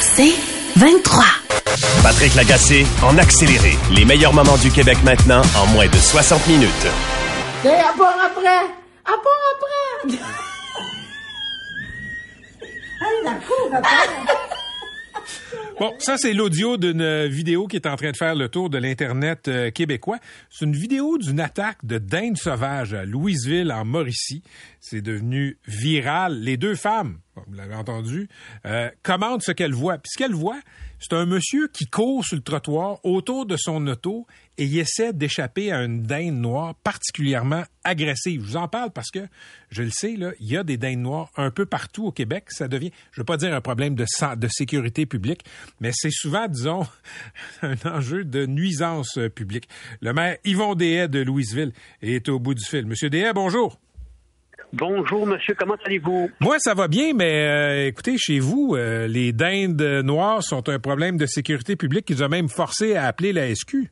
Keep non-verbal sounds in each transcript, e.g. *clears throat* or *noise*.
C'est 23. Patrick Lagacé en accéléré. Les meilleurs moments du Québec maintenant en moins de 60 minutes. Et à part après! À part après! *laughs* hey, la cour après! Bon, ça, c'est l'audio d'une vidéo qui est en train de faire le tour de l'Internet euh, québécois. C'est une vidéo d'une attaque de dinde sauvage à Louisville, en Mauricie. C'est devenu viral. Les deux femmes, vous l'avez entendu, euh, commentent ce qu'elles voient. Puis ce qu'elles voient, c'est un monsieur qui court sur le trottoir autour de son auto et il essaie d'échapper à une dinde noire particulièrement agressive. Je vous en parle parce que, je le sais, là, il y a des dindes noires un peu partout au Québec. Ça devient, je ne veux pas dire un problème de, de sécurité publique, mais c'est souvent, disons, *laughs* un enjeu de nuisance publique. Le maire Yvon Dehaye de Louisville est au bout du fil. Monsieur Dehaye, bonjour. Bonjour, monsieur. Comment allez-vous? Moi, ça va bien, mais euh, écoutez, chez vous, euh, les dindes noires sont un problème de sécurité publique qui nous a même forcé à appeler la SQ.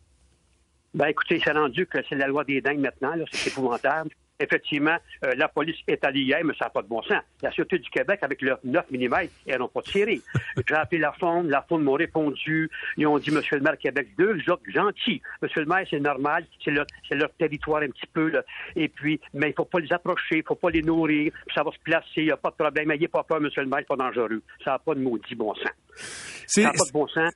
Ben, écoutez, c'est rendu que c'est la loi des dingues maintenant. C'est épouvantable effectivement, euh, la police est allée hier, mais ça n'a pas de bon sens. La Sûreté du Québec, avec leurs 9 mm, elles n'ont pas tiré. *laughs* J'ai appelé la Fonde, la Fonde m'a répondu. Ils ont dit, Monsieur le maire Québec, deux autres gentils. Monsieur le maire, c'est normal, c'est leur, leur, territoire un petit peu. Là. Et puis, mais il ne faut pas les approcher, il ne faut pas les nourrir, ça va se placer, il n'y a pas de problème. N'ayez pas peur, Monsieur le maire, c'est pas dangereux. Ça n'a pas de maudit bon sens. Ça n'a pas de bon sens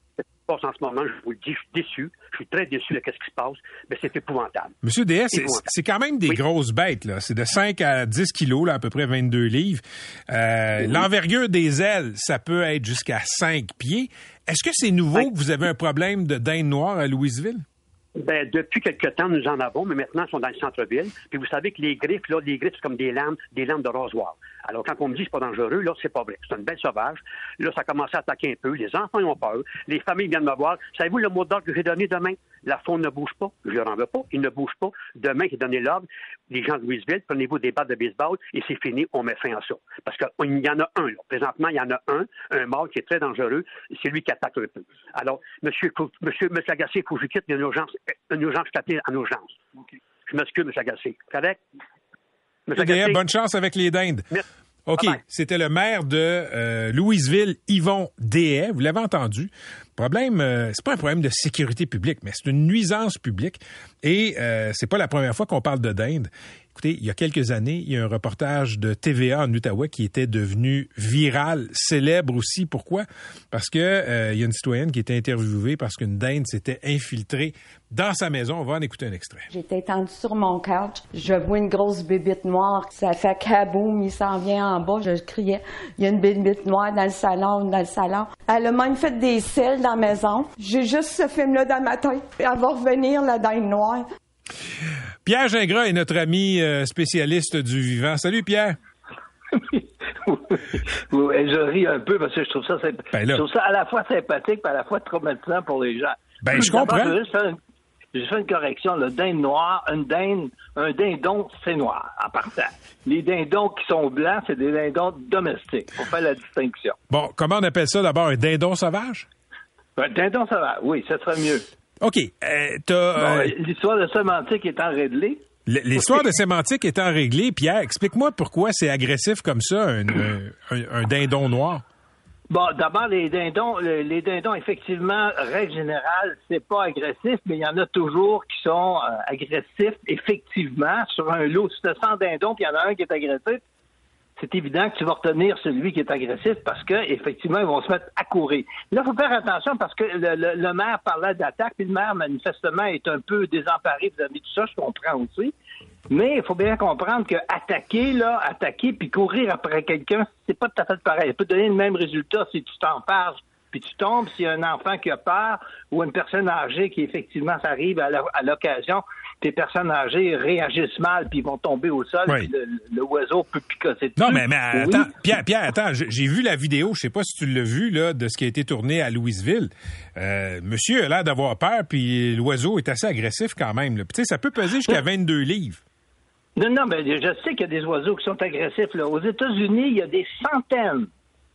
en ce moment, je vous le dis, je suis déçu. Je suis très déçu de ce qui se passe, mais c'est épouvantable. Monsieur DS, c'est quand même des grosses bêtes, là. C'est de 5 à 10 kilos, là, à peu près 22 livres. Euh, l'envergure des ailes, ça peut être jusqu'à 5 pieds. Est-ce que c'est nouveau? Que vous avez un problème de dinde noire à Louisville? Ben, depuis quelque temps, nous en avons, mais maintenant, ils sont dans le centre-ville. Puis vous savez que les griffes, là, les griffes, c'est comme des lames, des lames de rasoir. Alors, quand on me dit que c'est pas dangereux, là, c'est pas vrai. C'est une belle sauvage. Là, ça a commencé à attaquer un peu. Les enfants, ils ont peur. Les familles viennent me voir. Savez-vous le mot d'ordre que j'ai donné demain? La faune ne bouge pas. Je leur en veux pas. Ils ne bougent pas. Demain, j'ai donné l'ordre. Les gens de Louisville, prenez-vous des battes de baseball et c'est fini. On met fin à ça. Parce qu'il y en a un, là. Présentement, il y en a un, un mâle qui est très dangereux. C'est lui qui attaque un peu. Alors, monsieur, monsieur, monsieur Agacé, il faut que je quitte. une urgence, une urgence, je en urgence. Je m'excuse, monsieur Agacé. Correct? Bonne chance avec les dindes. Merci. OK, c'était le maire de euh, Louisville, Yvon Dehaye. Vous l'avez entendu. Problème, euh, c'est pas un problème de sécurité publique, mais c'est une nuisance publique. Et euh, c'est pas la première fois qu'on parle de dinde. Écoutez, il y a quelques années, il y a un reportage de TVA en Outaouais qui était devenu viral, célèbre aussi. Pourquoi? Parce que euh, il y a une citoyenne qui était interviewée parce qu'une dinde s'était infiltrée dans sa maison. On va en écouter un extrait. J'étais étendue sur mon couch. Je vois une grosse bébite noire. Ça fait kaboum, il s'en vient en bas. Je criais, il y a une bébite noire dans le salon, dans le salon. Elle a même fait des selles dans la maison. J'ai juste ce film-là dans ma tête. Elle va revenir, la dinde noire. Pierre Gingras est notre ami euh, spécialiste du vivant. Salut Pierre. je ris un peu parce que je trouve ça, ben je trouve ça à la fois sympathique et à la fois traumatisant pour les gens. Ben, je comprends. Je vais faire une correction. Le dinde noir, un dinde, un dindon, c'est noir, en partant. Les dindons qui sont blancs, c'est des dindons domestiques. Faut faire la distinction. Bon, comment on appelle ça d'abord? Un dindon sauvage? Un dindon sauvage, oui, ça serait mieux. OK. Euh, euh, L'histoire de sémantique étant réglée. L'histoire de sémantique étant réglée, Pierre, explique-moi pourquoi c'est agressif comme ça, un, dindon noir. Bon, d'abord, les dindons, les dindons, effectivement, règle générale, c'est pas agressif, mais il y en a toujours qui sont euh, agressifs, effectivement, sur un lot. Si tu 100 dindons, puis il y en a un qui est agressif, c'est évident que tu vas retenir celui qui est agressif parce que effectivement ils vont se mettre à courir. Là, il faut faire attention parce que le, maire parlait d'attaque, puis le maire manifestement est un peu désemparé vis-à-vis tout ça, je comprends aussi. Mais il faut bien comprendre que attaquer, là, attaquer puis courir après quelqu'un, c'est pas tout à fait pareil. Ça peut donner le même résultat si tu t'en parles puis tu tombes s'il y a un enfant qui a peur ou une personne âgée qui effectivement s'arrive à l'occasion tes personnes âgées réagissent mal puis ils vont tomber au sol, Oui. puis le, le oiseau peut picoter dessus. Non, mais, mais Oui. attends, Pierre, Pierre, attends, j'ai vu la vidéo, je sais pas si tu l'as vu, là, de ce qui a été tourné à Louisville. Euh, monsieur a l'air d'avoir peur, puis l'oiseau est assez agressif quand même. là. Puis, tu sais, ça peut peser jusqu'à 22 livres. Non, non, mais je sais qu'il y a des oiseaux qui sont agressifs. Là. Aux États-Unis, il y a des centaines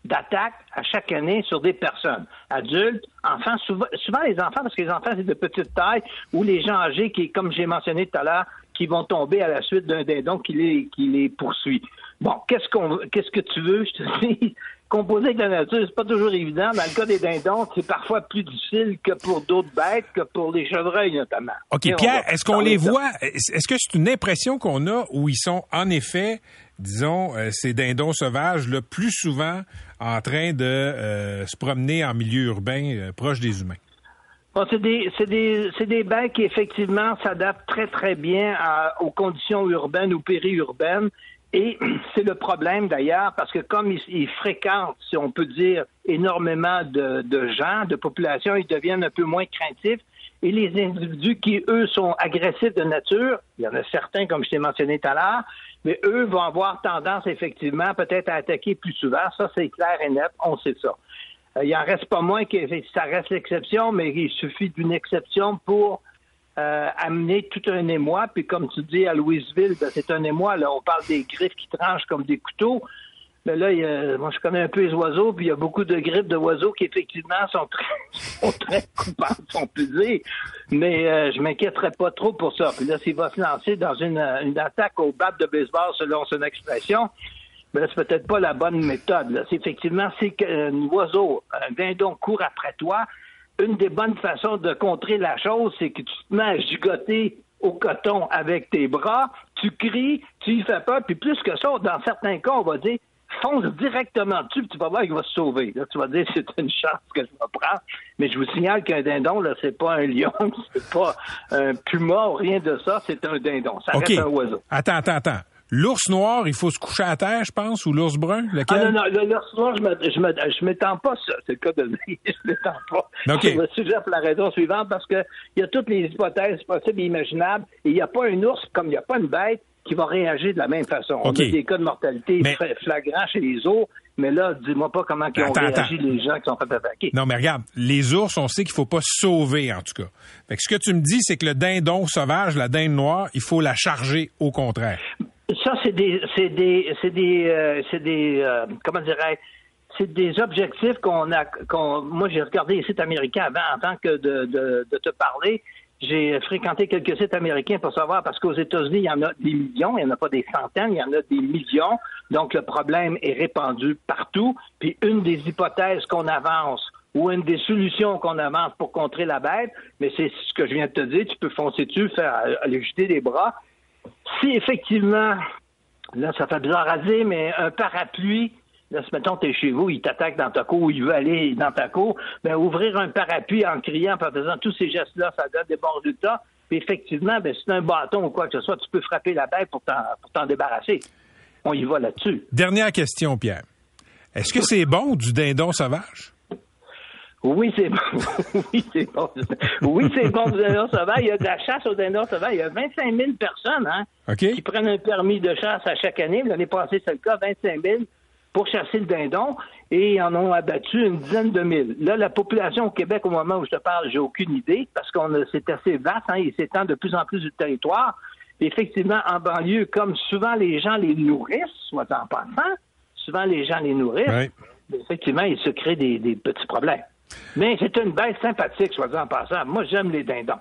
d'attaques à chaque année sur des personnes, adultes, enfants, souvent, souvent les enfants, parce que les enfants, c'est de petite taille, ou les gens âgés qui, comme j'ai mentionné tout à l'heure, qui vont tomber à la suite d'un dindon qui les, qui les poursuit. Bon, qu'est-ce qu'on qu'est-ce que tu veux, je te *laughs* dis? Composer avec la nature, c'est pas toujours évident. Dans le cas des dindons, c'est parfois plus difficile que pour d'autres bêtes, que pour les chevreuils notamment. OK, Et Pierre, est-ce qu'on les voit? Est- Est-ce que c'est une impression qu'on a où ils sont en effet, disons, euh, ces dindons sauvages, le plus souvent en train de euh, se promener en milieu urbain euh, proche des humains? C'est des, des, des bêtes qui effectivement s'adaptent très très bien aux conditions urbaines ou périurbaines. Et *clears throat* c'est le problème d'ailleurs parce que comme ils, fréquentent, si on peut dire, énormément de gens, de populations, ils deviennent un peu moins craintifs. Et les individus qui, eux, sont agressifs de nature, il y en a certains, comme je t'ai mentionné tout à l'heure, mais eux vont avoir tendance, effectivement, peut-être à attaquer plus souvent. Ça, c'est clair et net, on sait ça. Euh, il en reste pas moins que ça reste l'exception, mais il suffit d'une exception pour euh, amener tout un émoi. Puis comme tu dis à Louisville, ben, c'est un émoi. Là, on parle des griffes qui tranchent comme des couteaux. Mais là, il y a- moi, je connais un peu les oiseaux, puis il y a beaucoup de griffes de oiseaux qui, effectivement, sont très, *laughs* sont très coupables, si on peut. Mais euh, je m'inquiéterais pas trop pour ça. Puis là, s'il va se lancer dans une, euh, une attaque au bat de baseball, selon son expression, là, c'est peut-être pas la bonne méthode. Là. C'est effectivement, c'est qu'un oiseau, un dindon court après toi. Une des bonnes façons de contrer la chose, c'est que tu te mets à gigoter au coton avec tes bras, tu cries, tu y fais peur, puis plus que ça, dans certains cas, on va dire fonce directement dessus, puis tu vas voir qu'il va se sauver. Là, tu vas dire c'est une chance que je vais prendre. Mais je vous signale qu'un dindon, là, c'est pas un lion, *laughs* c'est pas un puma ou rien de ça, c'est un dindon. Ça reste un oiseau. Attends, attends, attends. L'ours noir, il faut se coucher à terre, je pense, ou l'ours brun, Ah lequel? non, non, le, le soir, je m'étends pas ça. C'est le cas de le dire. *laughs* Je m'étends pas. OK. Je me suggère pour la raison suivante parce que il y a toutes les hypothèses possibles et imaginables et il n'y a pas un ours comme il n'y a pas une bête qui va réagir de la même façon. On a des cas de mortalité Mais- flagrants chez les ours, mais là, dis-moi pas comment ils ont Attends, réagi attends. les gens qui sont fait attaquer. Non, mais regarde, les ours, on sait qu'il faut pas sauver, en tout cas. Fait que ce que tu me dis, c'est que le dindon sauvage, la dinde noire, il faut la charger au contraire. Ça, c'est des, c'est des, c'est des, euh, c'est des, euh, comment dirais c'est des objectifs qu'on a, qu'on, moi j'ai regardé les sites américains avant, en tant que de, de, de te parler. J'ai fréquenté quelques sites américains pour savoir, parce qu'aux États-Unis, il y en a des millions, il n'y en a pas des centaines, il y en a des millions. Donc, le problème est répandu partout. Puis, une des hypothèses qu'on avance ou une des solutions qu'on avance pour contrer la bête, mais c'est ce que je viens de te dire, tu peux foncer dessus, faire aller jeter des bras. Si effectivement, là, ça fait bizarre à dire, mais un parapluie, là, si mettons, t'es chez vous, il t'attaque dans ta cour, il veut aller dans ta cour, ben, ouvrir un parapluie en criant, en faisant tous ces gestes-là, ça donne des bons résultats. Puis effectivement, ben, si c'est un bâton ou quoi que ce soit, tu peux frapper la bête pour t'en, débarrasser. On y va là-dessus. Dernière question, Pierre. Est-ce que c'est bon du dindon sauvage? Oui, c'est bon. *laughs* oui, c'est bon. Oui, c'est bon, du dindon sauvage. Il y a de la chasse au dindon sauvage. Il y a 25 000 personnes, hein, qui prennent un permis de chasse à chaque année. L'année passée, c'est le cas, 25 000 pour chasser le dindon et ils en ont abattu une dizaine de mille. Là, la population au Québec, au moment où je te parle, j'ai aucune idée parce qu'on c'est assez vaste, hein, il s'étend de plus en plus du territoire. Effectivement, en banlieue, comme souvent les gens les nourrissent, soit en passant, souvent les gens les nourrissent, effectivement, il se crée des, des petits problèmes. Mais c'est une bête sympathique, soit en passant. Moi, j'aime les dindons.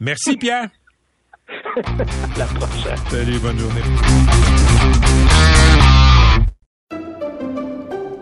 Merci, Pierre. *laughs* La prochaine. Salut, bonne journée.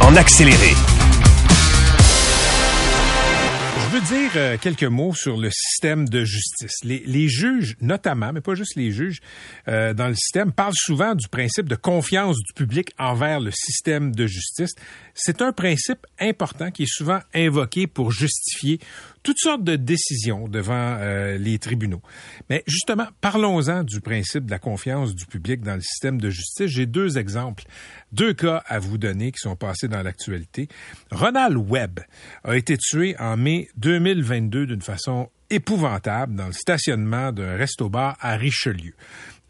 En accéléré. Je veux dire euh, quelques mots sur le système de justice. Les, les juges, notamment, mais pas juste les juges, euh, dans le système, parlent souvent du principe de confiance du public envers le système de justice. C'est un principe important qui est souvent invoqué pour justifier toutes sortes de décisions devant euh, les tribunaux. Mais justement, parlons-en du principe de la confiance du public dans le système de justice. J'ai deux exemples, deux cas à vous donner qui sont passés dans l'actualité. Ronald Webb a été tué en mai 2022 d'une façon épouvantable dans le stationnement d'un resto-bar à Richelieu.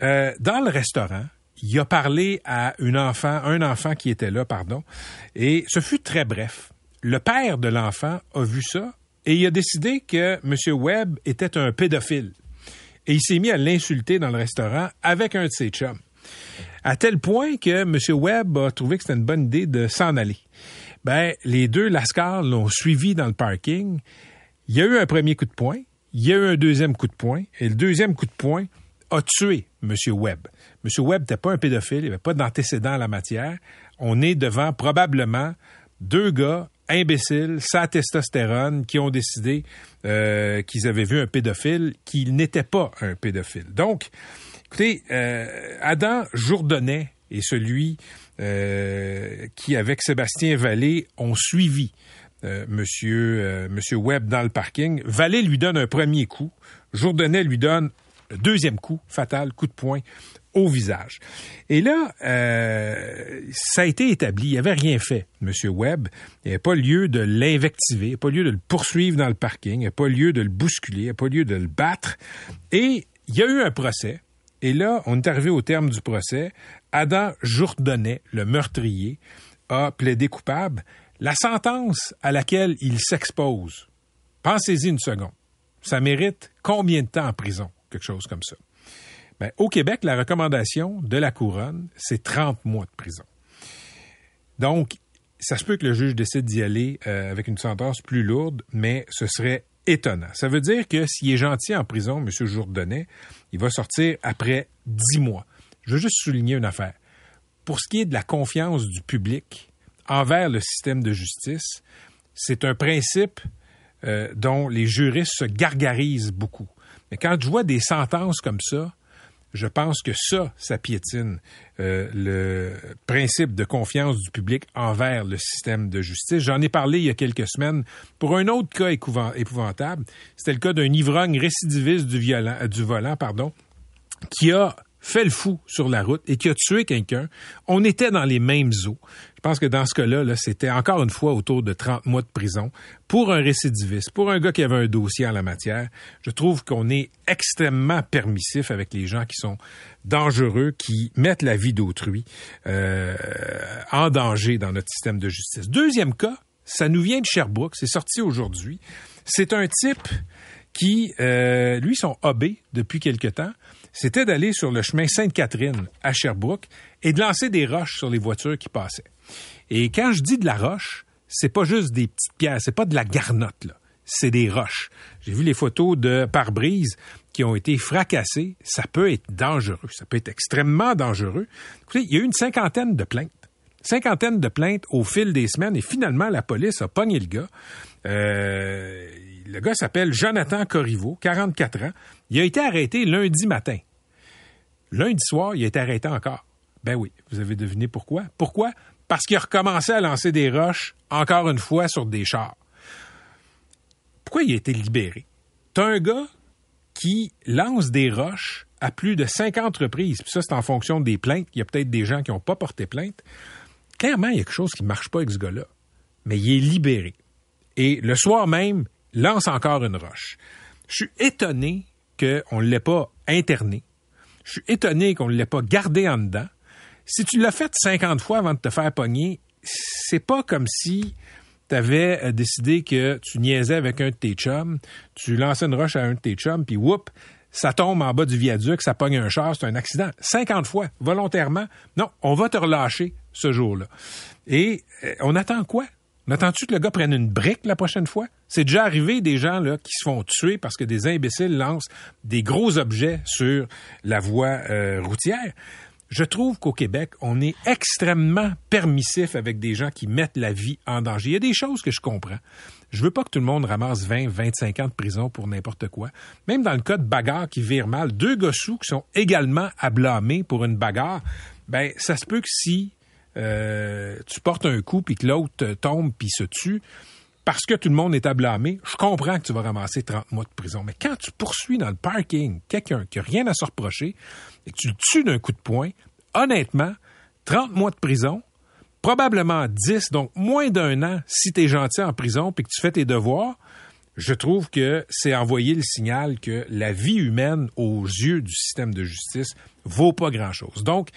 Euh, dans le restaurant, il a parlé à une enfant, un enfant qui était là, pardon, et ce fut très bref. Le père de l'enfant a vu ça et il a décidé que M. Webb était un pédophile. Et il s'est mis à l'insulter dans le restaurant avec un de ses chums. À tel point que M. Webb a trouvé que c'était une bonne idée de s'en aller. Ben, les deux Lascars l'ont suivi dans le parking. Il y a eu un premier coup de poing, il y a eu un deuxième coup de poing, et le deuxième coup de poing a tué M. Webb. M. Webb n'était pas un pédophile, il n'y avait pas d'antécédent en la matière. On est devant probablement deux gars imbéciles, sa testostérone, qui ont décidé euh, qu'ils avaient vu un pédophile, qu'il n'était pas un pédophile. Donc, écoutez, euh, Adam Jourdonnet est celui euh, qui, avec Sébastien Vallée, ont suivi monsieur, monsieur Webb dans le parking. Vallée lui donne un premier coup. Jourdonnet lui donne le deuxième coup, fatal, coup de poing au visage. Et là, euh, ça a été établi. Il avait rien fait, M. Webb. Il n'y avait pas lieu de l'invectiver, il n'y pas lieu de le poursuivre dans le parking, il n'y pas lieu de le bousculer, il n'y pas lieu de le battre. Et il y a eu un procès. Et là, on est arrivé au terme du procès. Adam Jourdonnet, le meurtrier, a plaidé coupable. La sentence à laquelle il s'expose, pensez-y une seconde, ça mérite combien de temps en prison? Quelque chose comme ça. Ben, au Québec, la recommandation de la couronne, c'est 30 mois de prison. Donc, ça se peut que le juge décide d'y aller euh, avec une sentence plus lourde, mais ce serait étonnant. Ça veut dire que s'il est gentil en prison, M. Jourdonnet, il va sortir après 10 mois. Je veux juste souligner une affaire. Pour ce qui est de la confiance du public envers le système de justice, c'est un principe euh, dont les juristes se gargarisent beaucoup. Mais quand je vois des sentences comme ça, je pense que ça, ça piétine euh, le principe de confiance du public envers le système de justice. J'en ai parlé il y a quelques semaines pour un autre cas épouvantable. C'était le cas d'un ivrogne récidiviste du, violent, euh, du volant pardon, qui a fait le fou sur la route et qui a tué quelqu'un. On était dans les mêmes eaux. Je pense que dans ce cas-là, -là, c'était encore une fois autour de 30 mois de prison pour un récidiviste, pour un gars qui avait un dossier en la matière. Je trouve qu'on est extrêmement permissif avec les gens qui sont dangereux, qui mettent la vie d'autrui euh, en danger dans notre système de justice. Deuxième cas, ça nous vient de Sherbrooke, c'est sorti aujourd'hui. C'est un type qui, euh, lui, sont OB depuis quelque temps c'était d'aller sur le chemin Sainte-Catherine à Sherbrooke et de lancer des roches sur les voitures qui passaient. Et quand je dis de la roche, c'est pas juste des petites pierres, c'est pas de la garnotte, là. C'est des roches. J'ai vu les photos de pare-brise qui ont été fracassées. Ça peut être dangereux. Ça peut être extrêmement dangereux. Écoutez, il y a eu une cinquantaine de plaintes. Cinquantaine de plaintes au fil des semaines et finalement, la police a pogné le gars. Euh, le gars s'appelle Jonathan Corriveau, 44 ans. Il a été arrêté lundi matin. Lundi soir, il a été arrêté encore. Ben oui, vous avez deviné pourquoi? Pourquoi? Parce qu'il a recommencé à lancer des roches, encore une fois, sur des chars. Pourquoi il a été libéré? T'as un gars qui lance des roches à plus de 50 reprises. Puis ça, c'est en fonction des plaintes. Il y a peut-être des gens qui n'ont pas porté plainte. Clairement, il y a quelque chose qui ne marche pas avec ce gars-là. Mais il est libéré. Et le soir même, lance encore une roche. Je suis étonné qu'on ne l'ait pas interné. Je suis étonné qu'on ne l'ait pas gardé en dedans. Si tu l'as fait 50 fois avant de te faire pogner, c'est pas comme si tu avais euh, décidé que tu niaisais avec un de tes chums, tu lançais une roche à un de tes chums, puis whoop, ça tombe en bas du viaduc, ça pogne un char, c'est un accident. 50 fois, volontairement. Non, on va te relâcher ce jour-là. Et euh, on attend quoi? On attend-tu que le gars prenne une brique la prochaine fois? C'est déjà arrivé des gens là, qui se font tuer parce que des imbéciles lancent des gros objets sur la voie euh, routière. Je trouve qu'au Québec, on est extrêmement permissif avec des gens qui mettent la vie en danger. Il y a des choses que je comprends. Je veux pas que tout le monde ramasse 20, 25 ans de prison pour n'importe quoi. Même dans le cas de bagarre qui vire mal, deux gossous qui sont également à blâmer pour une bagarre, ben ça se peut que si euh, tu portes un coup puis que l'autre tombe puis se tue, parce que tout le monde est à blâmer, je comprends que tu vas ramasser 30 mois de prison. Mais quand tu poursuis dans le parking quelqu'un qui n'a rien à se reprocher et que tu le tues d'un coup de poing, honnêtement, 30 mois de prison, probablement 10, donc moins d'un an si tu es gentil en prison puis que tu fais tes devoirs, je trouve que c'est envoyer le signal que la vie humaine aux yeux du système de justice vaut pas grand-chose. Donc,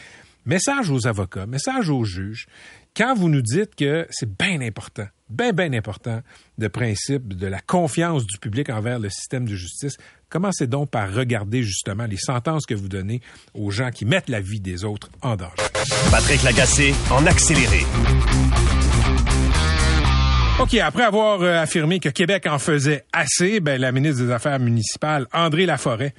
message aux avocats, message aux juges, quand vous nous dites que c'est bien important, bien, bien important, le principe de la confiance du public envers le système de justice, commencez donc par regarder justement les sentences que vous donnez aux gens qui mettent la vie des autres en danger. Patrick Lagacé en accéléré. OK, après avoir euh, affirmé que Québec en faisait assez, ben, la ministre des Affaires municipales, André Laforêt,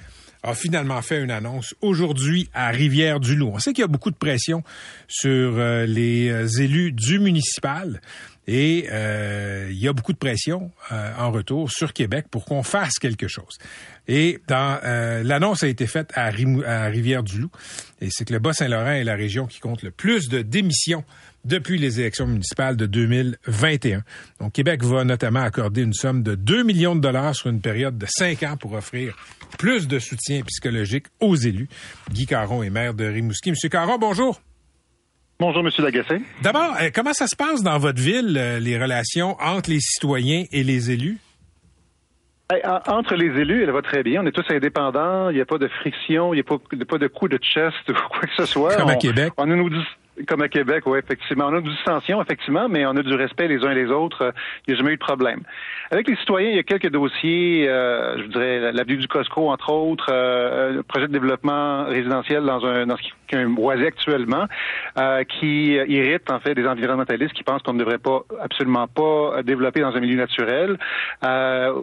a finalement fait une annonce aujourd'hui à Rivière-du-Loup. On sait qu'il y a beaucoup de pression sur euh, les euh, élus du municipal et euh, il y a beaucoup de pression en retour sur Québec pour qu'on fasse quelque chose. Et dans l'annonce a été faite à, à Rivière-du-Loup et c'est que le Bas-Saint-Laurent est la région qui compte le plus de démissions depuis les élections municipales de 2021. Donc, Québec va notamment accorder une somme de 2 millions de dollars sur une période de 5 ans pour offrir plus de soutien psychologique aux élus. Guy Caron est maire de Rimouski. Monsieur Caron, bonjour. Bonjour, Monsieur Lagacé. D'abord, euh, comment ça se passe dans votre ville, euh, les relations entre les citoyens et les élus? Entre les élus, elle va très bien. On est tous indépendants. Il n'y a pas de friction. Il n'y a pas, pas de coup de chest ou quoi que ce soit. Comme à Québec. On nous dit, comme à Québec, oui, effectivement. On a du distension, effectivement, mais on a du respect les uns les autres. Il n'y a jamais eu de problème. Avec les citoyens, il y a quelques dossiers, euh, je dirais l'avenue du Costco, entre autres, euh, projet de développement résidentiel dans un dans ce qui est un boisé actuellement, euh, qui irrite en fait des environnementalistes qui pensent qu'on ne devrait pas absolument pas développer dans un milieu naturel. Euh,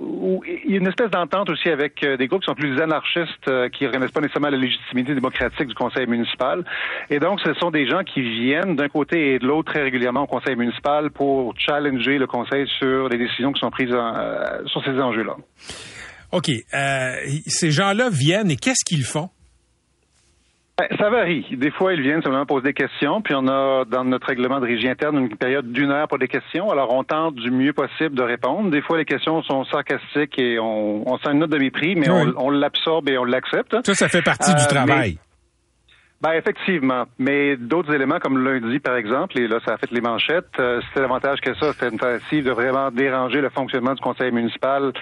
il y a une espèce d'entente aussi avec des groupes qui sont plus anarchistes, qui ne reconnaissent pas nécessairement la légitimité démocratique du conseil municipal. Et donc, ce sont des gens qui viennent d'un côté et de l'autre très régulièrement au conseil municipal pour challenger le conseil sur les décisions qui sont prises euh, sur ces enjeux-là. OK. Euh, ces gens-là viennent et qu'est-ce qu'ils font? Ben, ça varie. Des fois, ils viennent simplement poser des questions, puis on a dans notre règlement de régie interne une période d'une heure pour des questions. Alors, on tente du mieux possible de répondre. Des fois, les questions sont sarcastiques et on, on sent une note de mépris, mais on, l'absorbe et on l'accepte. Ça, ça fait partie du euh, travail. Ben effectivement, mais d'autres éléments comme lundi par exemple, et là ça a fait les manchettes, euh, c'était davantage que ça, c'était une tentative de vraiment déranger le fonctionnement du conseil municipal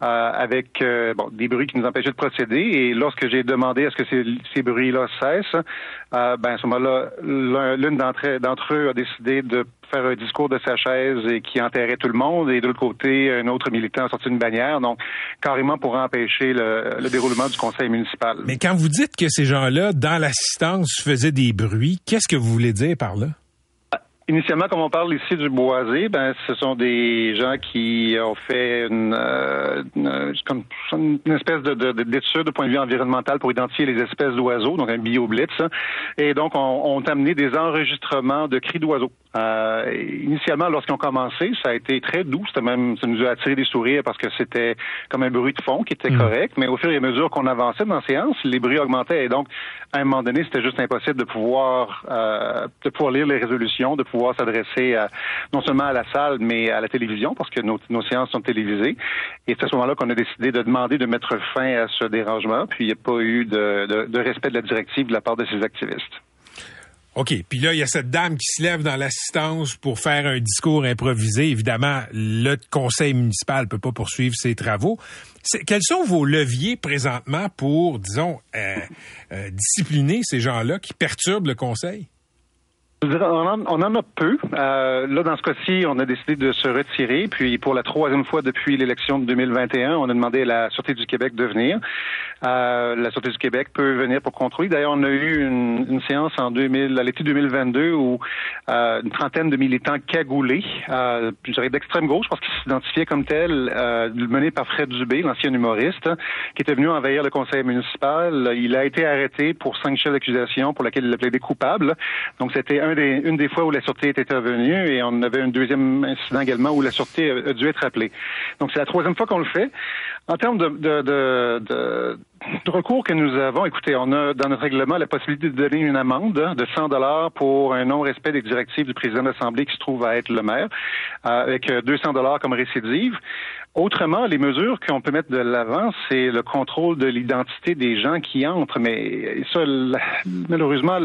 avec euh, bon, des bruits qui nous empêchaient de procéder. Et lorsque j'ai demandé à ce que ces, ces bruits-là cessent, euh, ben, à ce moment-là, l'une d'entre, d'entre eux a décidé de faire un discours de sa chaise et qui enterrait tout le monde. Et de l'autre côté, un autre militant a sorti une bannière, donc carrément pour empêcher le, le déroulement du conseil municipal. Mais quand vous dites que ces gens-là, dans l'assistance, faisaient des bruits, qu'est-ce que vous voulez dire par là? Initialement, comme on parle ici du boisé, ben ce sont des gens qui ont fait une, euh, une, une espèce de, de, d'étude de point de vue environnemental pour identifier les espèces d'oiseaux, donc un bioblitz. Et donc, on, on a amené des enregistrements de cris d'oiseaux. Euh, initialement, lorsqu'ils ont commencé, ça a été très doux. C'était même, ça nous a attiré des sourires parce que c'était comme un bruit de fond qui était mm. correct. Mais au fur et à mesure qu'on avançait dans la séance, les bruits augmentaient. Et donc, à un moment donné, c'était juste impossible de pouvoir, euh, de pouvoir lire les résolutions, de pouvoir s'adresser non seulement à la salle, mais à la télévision, parce que nos, séances sont télévisées. Et c'est à ce moment-là qu'on a décidé de demander de mettre fin à ce dérangement, puis il n'y a pas eu de, de respect de la directive de la part de ces activistes. OK. Puis là, il y a cette dame qui se lève dans l'assistance pour faire un discours improvisé. Évidemment, le conseil municipal peut pas poursuivre ses travaux. Quels sont vos leviers présentement pour, disons, euh, euh, discipliner ces gens-là qui perturbent le conseil? On en, a peu. Euh, là, dans ce cas-ci, on a décidé de se retirer. Puis, pour la troisième fois depuis l'élection de 2021, on a demandé à la Sûreté du Québec de venir. Euh, la Sûreté du Québec peut venir pour contrôler. D'ailleurs, on a eu une, séance en 2000, à l'été 2022 où euh, une trentaine de militants cagoulés, euh, dirais d'extrême gauche, parce qu'ils s'identifiaient comme tels, euh, menés par Fred Dubé, l'ancien humoriste, qui était venu envahir le conseil municipal. Il a été arrêté pour cinq chefs d'accusation pour lesquels il a plaidé coupable. Donc, c'était une des fois où la Sûreté était intervenue et on avait un deuxième incident également où la Sûreté a, dû être appelée. Donc, c'est la troisième fois qu'on le fait. En termes de, de, de, de, recours que nous avons, écoutez, on a dans notre règlement la possibilité de donner une amende de 100 dollars pour un non-respect des directives du président de l'Assemblée qui se trouve à être le maire, euh, avec 200 dollars comme récidive. Autrement, les mesures qu'on peut mettre de l'avant, c'est le contrôle de l'identité des gens qui entrent. Mais ça, malheureusement,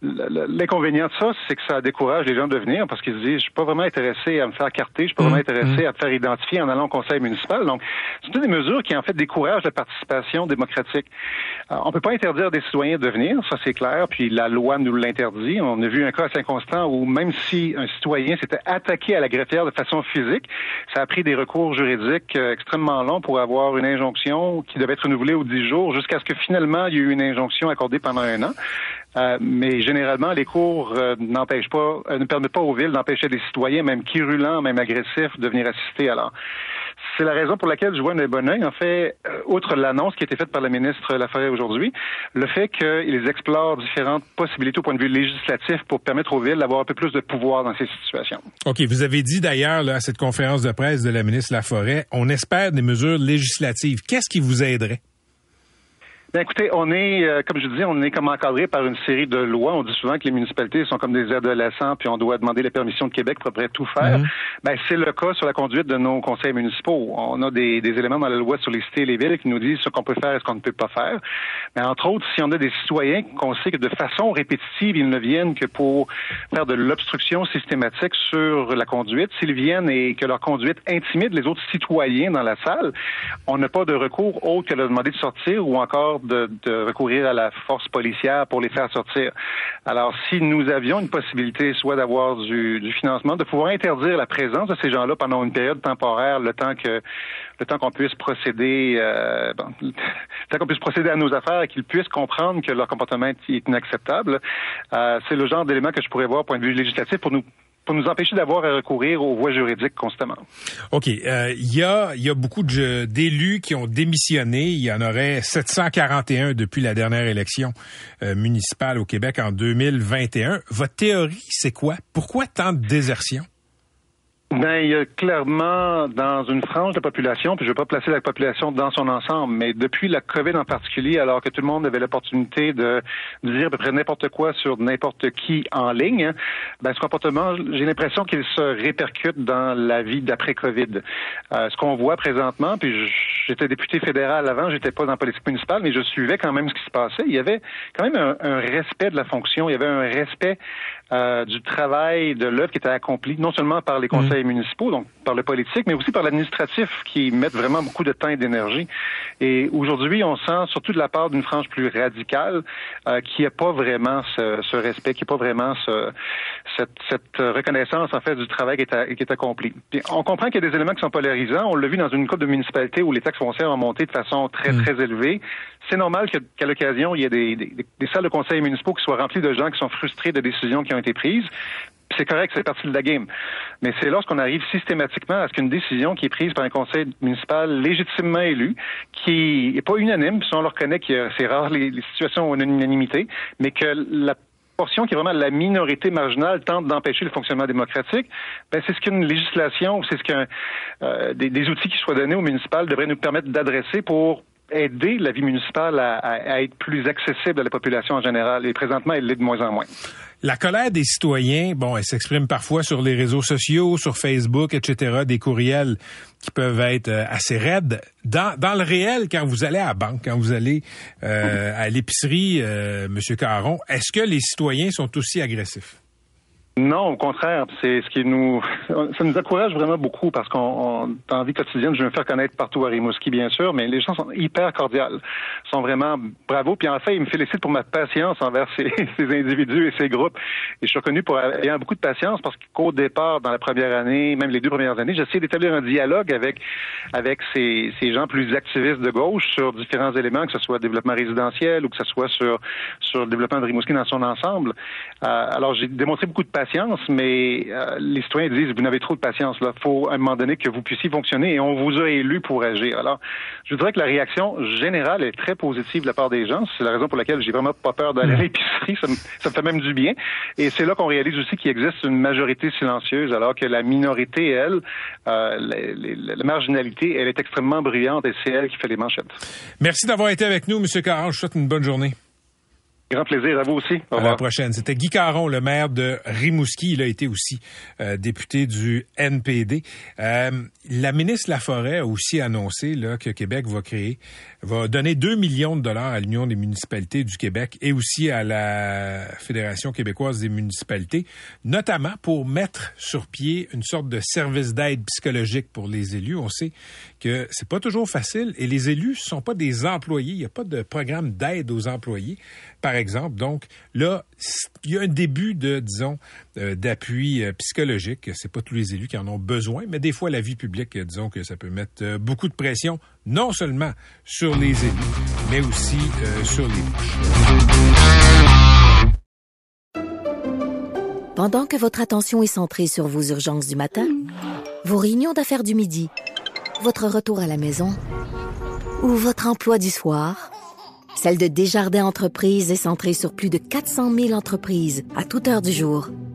l'inconvénient de ça, c'est que ça décourage les gens de venir parce qu'ils se disent, je suis pas vraiment intéressé à me faire carter, je suis pas vraiment mmh. intéressé à me faire identifier en allant au conseil municipal. Donc, c'est des mesures qui, en fait, découragent la participation démocratique. On euh, on peut pas interdire des citoyens de venir, ça c'est clair, puis la loi nous l'interdit. On a vu un cas assez inconstant où même si un citoyen s'était attaqué à la greffière de façon physique, ça a pris des recours juridique euh, extrêmement long pour avoir une injonction qui devait être renouvelée aux dix jours jusqu'à ce que finalement il y ait eu une injonction accordée pendant un an. Euh, mais généralement, les cours euh, n'empêchent pas, ne permettent pas aux villes d'empêcher des citoyens, même virulents, même agressifs, de venir assister. Alors, c'est la raison pour laquelle je vois un bon oeil. En fait, outre l'annonce qui a été faite par la ministre Laforêt aujourd'hui, le fait qu'ils explorent différentes possibilités au point de vue législatif pour permettre aux villes d'avoir un peu plus de pouvoir dans ces situations. OK. Vous avez dit d'ailleurs à cette conférence de presse de la ministre Laforêt, on espère des mesures législatives. Qu'est-ce qui vous aiderait? Ben écoutez, on est, euh, comme je disais, on est comme encadré par une série de lois. On dit souvent que les municipalités sont comme des adolescents, puis on doit demander la permission de Québec pour après tout faire. Ben c'est le cas sur la conduite de nos conseils municipaux. On a des, des, éléments dans la loi sur les cités et les villes qui nous disent ce qu'on peut faire et ce qu'on ne peut pas faire. Mais entre autres, si on a des citoyens qu'on sait que de façon répétitive, ils ne viennent que pour faire de l'obstruction systématique sur la conduite, s'ils viennent et que leur conduite intimide les autres citoyens dans la salle, on n'a pas de recours autre que de demander de sortir ou encore de, recourir à la force policière pour les faire sortir. Alors, si nous avions une possibilité, soit d'avoir du, financement, de pouvoir interdire la présence de ces gens-là pendant une période temporaire, le temps que le temps qu'on puisse procéder, euh, le temps qu'on puisse procéder à nos affaires et qu'ils puissent comprendre que leur comportement est inacceptable, euh, c'est le genre d'élément que je pourrais voir, point de vue législatif, pour nous pour nous empêcher d'avoir à recourir aux voies juridiques constamment. OK. Il euh, y, a, y a beaucoup d'élus qui ont démissionné. Il y en aurait 741 depuis la dernière élection euh, municipale au Québec en 2021. Votre théorie, c'est quoi? Pourquoi tant de désertion? Ben, il y a clairement dans une frange de la population, puis je ne vais pas placer la population dans son ensemble, mais depuis la COVID en particulier, alors que tout le monde avait l'opportunité de, dire à peu près n'importe quoi sur n'importe qui en ligne, ben, ce comportement, j'ai l'impression qu'il se répercute dans la vie d'après-COVID. Euh, ce qu'on voit présentement, puis j'étais député fédéral avant, j'étais pas dans la politique municipale, mais je suivais quand même ce qui se passait. Il y avait quand même un respect de la fonction, il y avait un respect euh, du travail, de l'œuvre qui était accomplie, non seulement par les mm. conseils municipaux, donc par le politique, mais aussi par l'administratif, qui mettent vraiment beaucoup de temps et d'énergie. Et aujourd'hui, on sent, surtout de la part d'une frange plus radicale, euh, qui n'a pas vraiment ce, ce respect, qui n'a pas vraiment ce, cette, cette, reconnaissance, en fait, du travail qui est, qui est accompli. Puis on comprend qu'il y a des éléments qui sont polarisants. On l'a vu dans une coupe de municipalités où les taxes foncières ont monté de façon très, mm. très élevée. C'est normal qu'à l'occasion, il y ait des, des, des salles de conseils municipaux qui soient remplies de gens qui sont frustrés de décisions qui ont été prises. C'est correct, c'est partie de la game. Mais c'est lorsqu'on arrive systématiquement à ce qu'une décision qui est prise par un conseil municipal légitimement élu, qui n'est pas unanime, puis on le reconnaît que c'est rare les, situations où on a une unanimité, mais que la portion qui est vraiment la minorité marginale tente d'empêcher le fonctionnement démocratique, ben c'est ce qu'une législation, c'est ce qu'un euh, des, des, outils qui soient donnés au municipal devraient nous permettre d'adresser pour aider la vie municipale à, être plus accessible à la population en général. Et présentement, elle l'est de moins en moins. La colère des citoyens, bon, elle s'exprime parfois sur les réseaux sociaux, sur Facebook, etc., des courriels qui peuvent être euh, assez raides. Dans, dans le réel, quand vous allez à la banque, quand vous allez euh, à l'épicerie, euh, Monsieur Caron, est-ce que les citoyens sont aussi agressifs? Non, au contraire, c'est ce qui nous, *laughs* ça nous encourage vraiment beaucoup parce qu'on, dans la vie quotidienne, je veux me faire connaître partout à Rimouski, bien sûr, mais les gens sont hyper cordiales, sont vraiment bravo. Puis en fait, ils me félicitent pour ma patience envers ces, *laughs* ces individus et ces groupes. Et je suis reconnu pour ayant beaucoup de patience parce qu'au départ, dans la première année, même les deux premières années, j'essayais d'établir un dialogue avec avec ces, ces gens plus activistes de gauche sur différents éléments, que ce soit développement résidentiel ou que ce soit sur sur le développement de Rimouski dans son ensemble. Euh, alors j'ai démontré beaucoup de patience patience, mais euh, les citoyens disent vous n'avez trop de patience. Il faut à un moment donné que vous puissiez fonctionner et on vous a élu pour agir. Alors, je dirais que la réaction générale est très positive de la part des gens. C'est la raison pour laquelle j'ai vraiment pas peur d'aller à mm. l'épicerie. Ça me, ça me fait même du bien. Et c'est là qu'on réalise aussi qu'il existe une majorité silencieuse, alors que la minorité, elle, euh, la, la, marginalité, elle est extrêmement brillante et c'est elle qui fait les manchettes. Merci d'avoir été avec nous, M. Caron. Je vous souhaite une bonne journée. Grand plaisir à vous aussi. Au à la prochaine. C'était Guy Caron, le maire de Rimouski. Il a été aussi euh, député du NPD. Euh, la ministre Laforêt a aussi annoncé là, que Québec va créer, va donner 2 millions de dollars à l'Union des municipalités du Québec et aussi à la Fédération québécoise des municipalités, notamment pour mettre sur pied une sorte de service d'aide psychologique pour les élus. On sait que c'est pas toujours facile et les élus sont pas des employés. Il n'y a pas de programme d'aide aux employés par exemple. Donc là, il y a un début de, disons, d'appui euh, psychologique. C'est pas tous les élus qui en ont besoin, mais des fois, la vie publique, euh, disons que ça peut mettre beaucoup de pression, non seulement sur les élus, mais aussi sur les bouches. Pendant que votre attention est centrée sur vos urgences du matin, vos réunions d'affaires du midi, votre retour à la maison ou votre emploi du soir, celle de Desjardins Entreprises est centrée sur plus de 400 000 entreprises à toute heure du jour.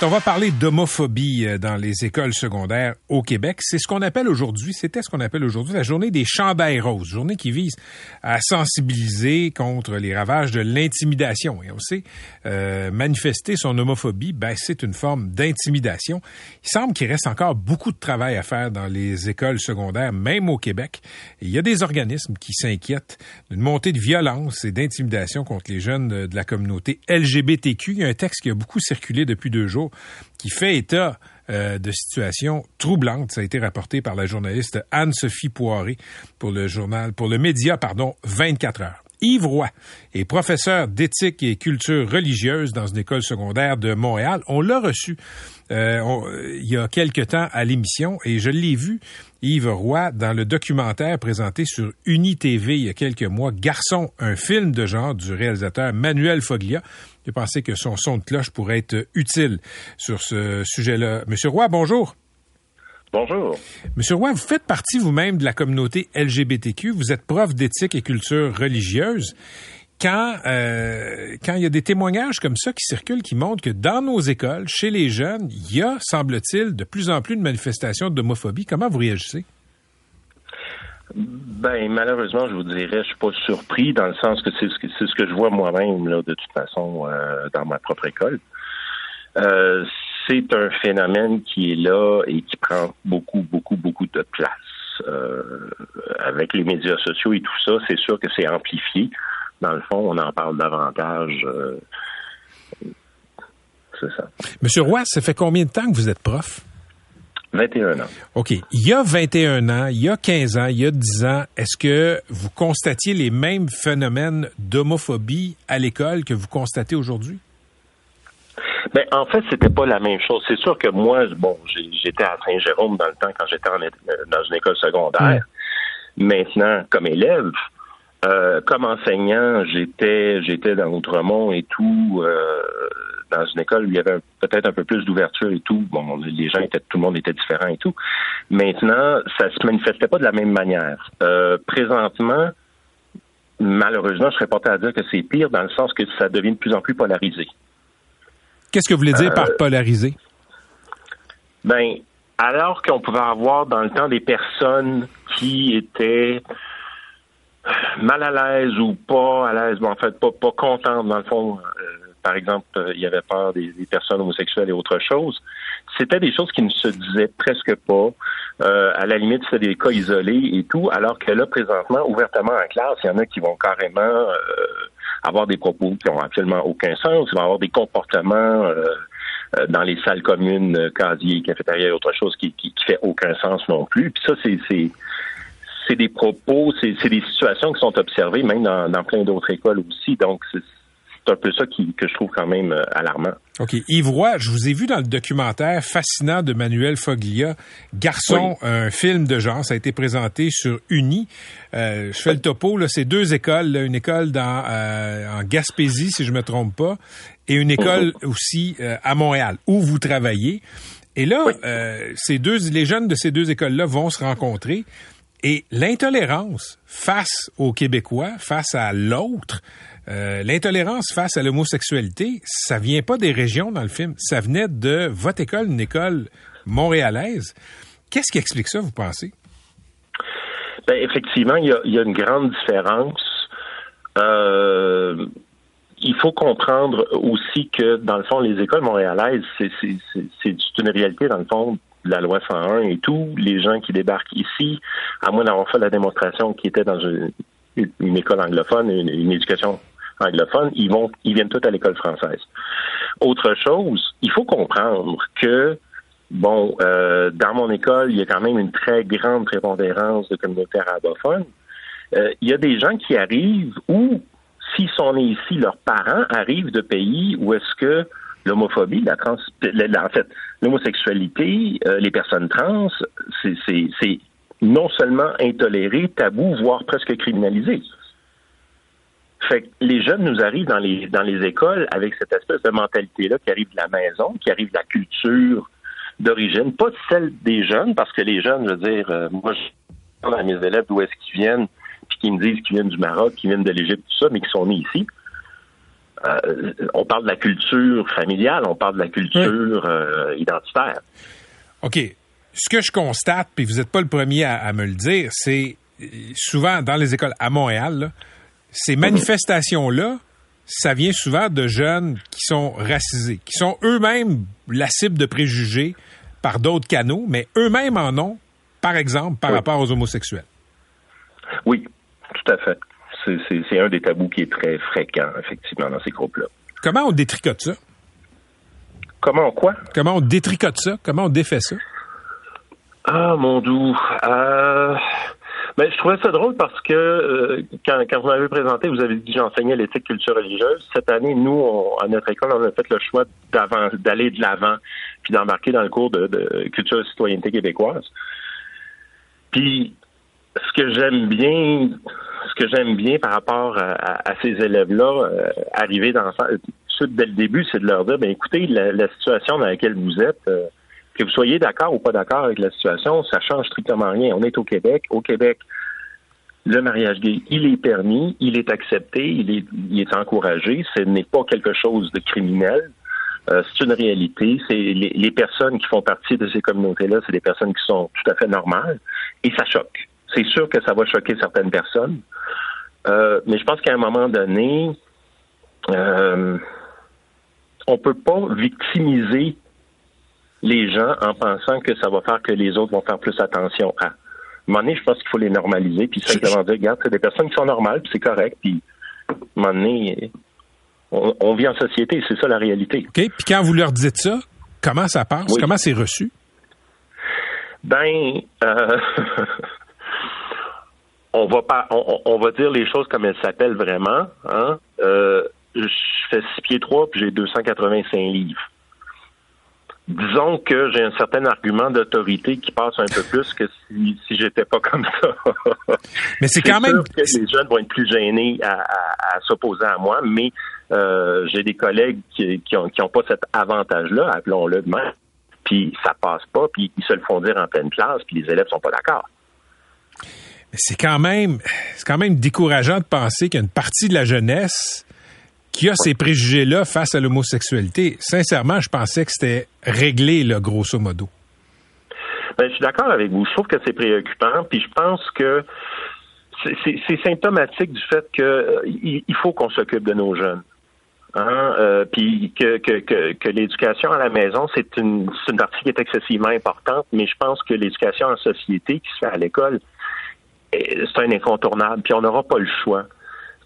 On va parler d'homophobie euh, dans les écoles secondaires au Québec. C'est ce qu'on appelle aujourd'hui, c'était ce qu'on appelle aujourd'hui la journée des chandails roses, journée qui vise à sensibiliser contre les ravages de l'intimidation. Et on sait, euh, manifester son homophobie, ben, c'est une forme d'intimidation. Il semble qu'il reste encore beaucoup de travail à faire dans les écoles secondaires, même au Québec. Il y a des organismes qui s'inquiètent d'une montée de violence et d'intimidation contre les jeunes de la communauté LGBTQ. Il y a un texte qui a beaucoup circulé depuis deux jours qui fait état euh, de situations troublantes. Ça a été rapporté par la journaliste Anne-Sophie Poiré pour le journal, pour le média, pardon, 24 heures. Yves Roy est professeur d'éthique et culture religieuse dans une école secondaire de Montréal. On l'a reçu euh, il y a quelque temps à l'émission et je l'ai vu, Yves Roy, dans le documentaire présenté sur UniTV il y a quelques mois, Garçon, un film de genre du réalisateur Manuel Foglia. J'ai pensé que son son de cloche pourrait être utile sur ce sujet-là. Monsieur Roy, bonjour. Bonjour. Monsieur Roy, vous faites partie vous-même de la communauté LGBTQ. Vous êtes prof d'éthique et culture religieuse. Quand, euh, quand il y a des témoignages comme ça qui circulent, qui montrent que dans nos écoles, chez les jeunes, il y a, semble-t-il, de plus en plus de manifestations d'homophobie, comment vous réagissez? Ben malheureusement, je vous dirais, je suis pas surpris dans le sens que c'est ce que c'est ce que je vois moi-même là de toute façon euh, dans ma propre école. Euh, c'est un phénomène qui est là et qui prend beaucoup, beaucoup, beaucoup de place. Euh, avec les médias sociaux et tout ça, c'est sûr que c'est amplifié. Dans le fond, on en parle davantage. c'est ça. Monsieur Roy, ça fait combien de temps que vous êtes prof? 21 ans. OK. Il y a 21 ans, il y a 15 ans, il y a 10 ans, est-ce que vous constatiez les mêmes phénomènes d'homophobie à l'école que vous constatez aujourd'hui? Ben, en fait, c'était pas la même chose. C'est sûr que moi, bon, j'étais à Saint-Jérôme dans le temps quand j'étais dans une école secondaire. Maintenant, comme élève, euh, comme enseignant, j'étais j'étais dans Outremont et tout. Euh, dans une école où il y avait peut-être un peu plus d'ouverture et tout. Bon, les gens étaient, tout le monde était différent et tout. Maintenant, ça se manifestait pas de la même manière. Euh, présentement, malheureusement, je serais porté à dire que c'est pire dans le sens que ça devient de plus en plus polarisé. Qu'est-ce que vous voulez dire par euh, polarisé? Ben, alors qu'on pouvait avoir dans le temps des personnes qui étaient mal à l'aise ou pas à l'aise, bon, en fait, pas, pas contente, dans le fond. Euh, par exemple, euh, il y avait peur des, des, personnes homosexuelles et autre chose. C'était des choses qui ne se disaient presque pas. Euh, à la limite, c'était des cas isolés et tout, alors que là, présentement, ouvertement en classe, il y en a qui vont carrément euh, avoir des propos qui ont absolument aucun sens, ils vont avoir des comportements euh, dans les salles communes, casiers, cafétéria et autre chose qui, qui, qui fait aucun sens non plus. Puis ça, c'est c'est des propos, c'est des situations qui sont observées même dans, dans plein d'autres écoles aussi. Donc, c'est un peu ça qui, que je trouve quand même euh, alarmant. OK. Yves Roy, je vous ai vu dans le documentaire fascinant de Manuel Foglia, Garçon, oui. un film de genre. Ça a été présenté sur Uni. Euh, je fais le topo. C'est deux écoles. Là, une école dans, euh, en Gaspésie, si je me trompe pas, et une école mmh. aussi euh, à Montréal, où vous travaillez. Et là, oui. Ces deux, les jeunes de ces deux écoles-là vont se rencontrer. Et l'intolérance face aux Québécois, face à l'autre, euh, l'intolérance face à l'homosexualité, ça vient pas des régions dans le film, ça venait de votre école, une école montréalaise. Qu'est-ce qui explique ça, vous pensez? Ben, effectivement, il y, y a, une grande différence. Euh, il faut comprendre aussi que, dans le fond, les écoles montréalaises, c'est une réalité, dans le fond, de la loi 101 et tout. Les gens qui débarquent ici, à moins d'avoir fait la démonstration qui était dans une, école anglophone, une, éducation anglophones, ils vont, ils viennent tous à l'école française. Autre chose, il faut comprendre que bon, euh, dans mon école, il y a quand même une très grande prépondérance de communautés arabophones. Euh, il y a des gens qui arrivent ou, s'ils sont nés ici, leurs parents arrivent de pays où est-ce que l'homophobie, la trans, en fait, l'homosexualité, euh, les personnes trans, c'est non seulement intoléré, tabou, voire presque criminalisé. Fait que les jeunes nous arrivent dans les dans les écoles avec cette espèce de mentalité-là qui arrive de la maison, qui arrive de la culture d'origine, pas celle des jeunes, parce que les jeunes, je veux dire, euh, moi, je parle à mes élèves d'où est-ce qu'ils viennent, puis qu'ils me disent qu'ils viennent du Maroc, qu'ils viennent de l'Égypte, tout ça, mais qui sont nés ici. Euh, on parle de la culture familiale, on parle de la culture euh, identitaire. OK. Ce que je constate, puis vous n'êtes pas le premier à, à me le dire, c'est souvent dans les écoles à Montréal, là, ces manifestations-là, ça vient souvent de jeunes qui sont racisés, qui sont eux-mêmes la cible de préjugés par d'autres canaux, mais eux-mêmes en ont, par exemple, par oui. rapport aux homosexuels. Oui, tout à fait. C'est un des tabous qui est très fréquent, effectivement, dans ces groupes-là. Comment on détricote ça? Comment quoi? Comment on détricote ça? Comment on défait ça? Ah, mon doux. Euh... Ben, je trouvais ça drôle parce que euh, quand, quand, vous m'avez présenté, vous avez dit que j'enseignais l'éthique culture religieuse. Cette année, nous, on, à notre école, on a fait le choix d'aller de l'avant puis d'embarquer dans le cours de, de culture et citoyenneté québécoise. Puis, ce que j'aime bien, ce que j'aime bien par rapport à, à, à ces élèves-là, euh, arriver dans suite dès le début, c'est de leur dire, ben écoutez, la, la, situation dans laquelle vous êtes. Euh, que vous soyez d'accord ou pas d'accord avec la situation, ça change strictement rien. On est au Québec. Au Québec, le mariage gay, il est permis, il est accepté, il est, il est encouragé. Ce n'est pas quelque chose de criminel. Euh, c'est une réalité. C'est les, les, personnes qui font partie de ces communautés-là, c'est des personnes qui sont tout à fait normales et ça choque. C'est sûr que ça va choquer certaines personnes, euh, mais je pense qu'à un moment donné, euh, on peut pas victimiser les gens en pensant que ça va faire que les autres vont faire plus attention à. À un moment donné, je pense qu'il faut les normaliser, puis simplement dire, regarde, c'est des personnes qui sont normales, puis c'est correct, puis à un moment donné, on, on vit en société, c'est ça la réalité. OK, puis quand vous leur dites ça, comment ça passe? Oui. Comment c'est reçu? Ben, euh, *laughs* on va pas, on, on, va dire les choses comme elles s'appellent vraiment. Hein? Euh, je fais 6 pieds 3 puis j'ai 285 livres disons que j'ai un certain argument d'autorité qui passe un peu plus que si, si j'étais pas comme ça. *laughs* mais c'est quand même que les jeunes vont être plus gênés à, à, à s'opposer à moi, mais euh, j'ai des collègues qui, qui ont qui ont pas cet avantage-là, appelons-le de même. Puis ça passe pas, puis ils se le font dire en pleine classe, puis les élèves sont pas d'accord. C'est quand même c'est quand même décourageant de penser qu'il y a une partie de la jeunesse qui a ces préjugés-là face à l'homosexualité. Sincèrement, je pensais que c'était réglé, grosso modo. Ben, je suis d'accord avec vous. Je trouve que c'est préoccupant, puis je pense que c'est symptomatique du fait que il faut qu'on s'occupe de nos jeunes. Hein, euh, puis que, l'éducation à la maison, c'est une, partie qui est excessivement importante, mais je pense que l'éducation en société qui se fait à l'école, c'est un incontournable, puis on n'aura pas le choix.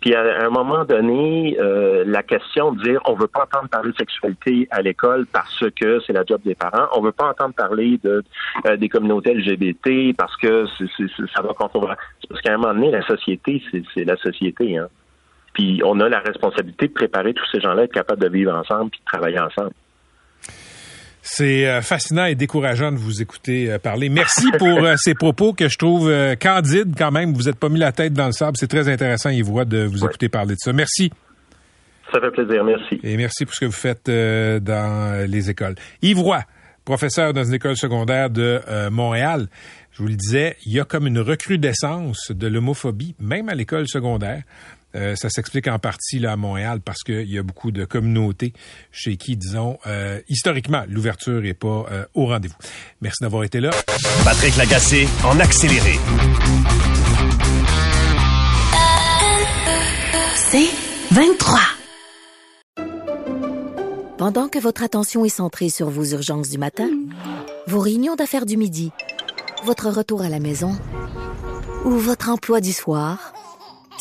Puis à un moment donné, euh, la question de dire on veut pas entendre parler de sexualité à l'école parce que c'est la job des parents, on veut pas entendre parler de euh, des communautés LGBT parce que c'est, ça va contre. Parce qu'à un moment donné, la société, c'est, la société. Hein. Puis on a la responsabilité de préparer tous ces gens-là à être capables de vivre ensemble puis de travailler ensemble. C'est euh, fascinant et décourageant de vous écouter euh, parler. Merci *laughs* pour euh, ces propos que je trouve candides quand même. Vous n'êtes pas mis la tête dans le sable. C'est très intéressant, Yves de vous écouter parler de ça. Merci. Ça fait plaisir, merci. Et merci pour ce que vous faites dans les écoles. Roy, professeur dans une école secondaire de Montréal. Je vous le disais, il y a comme une recrudescence de l'homophobie, même à l'école secondaire. Euh, ça s'explique en partie là à Montréal parce qu'il y a beaucoup de communautés chez qui, disons, euh, historiquement, l'ouverture n'est pas euh, au rendez-vous. Merci d'avoir été là. Patrick Lagacé en accéléré. C'est 23. Pendant que votre attention est centrée sur vos urgences du matin, vos réunions d'affaires du midi, votre retour à la maison ou votre emploi du soir,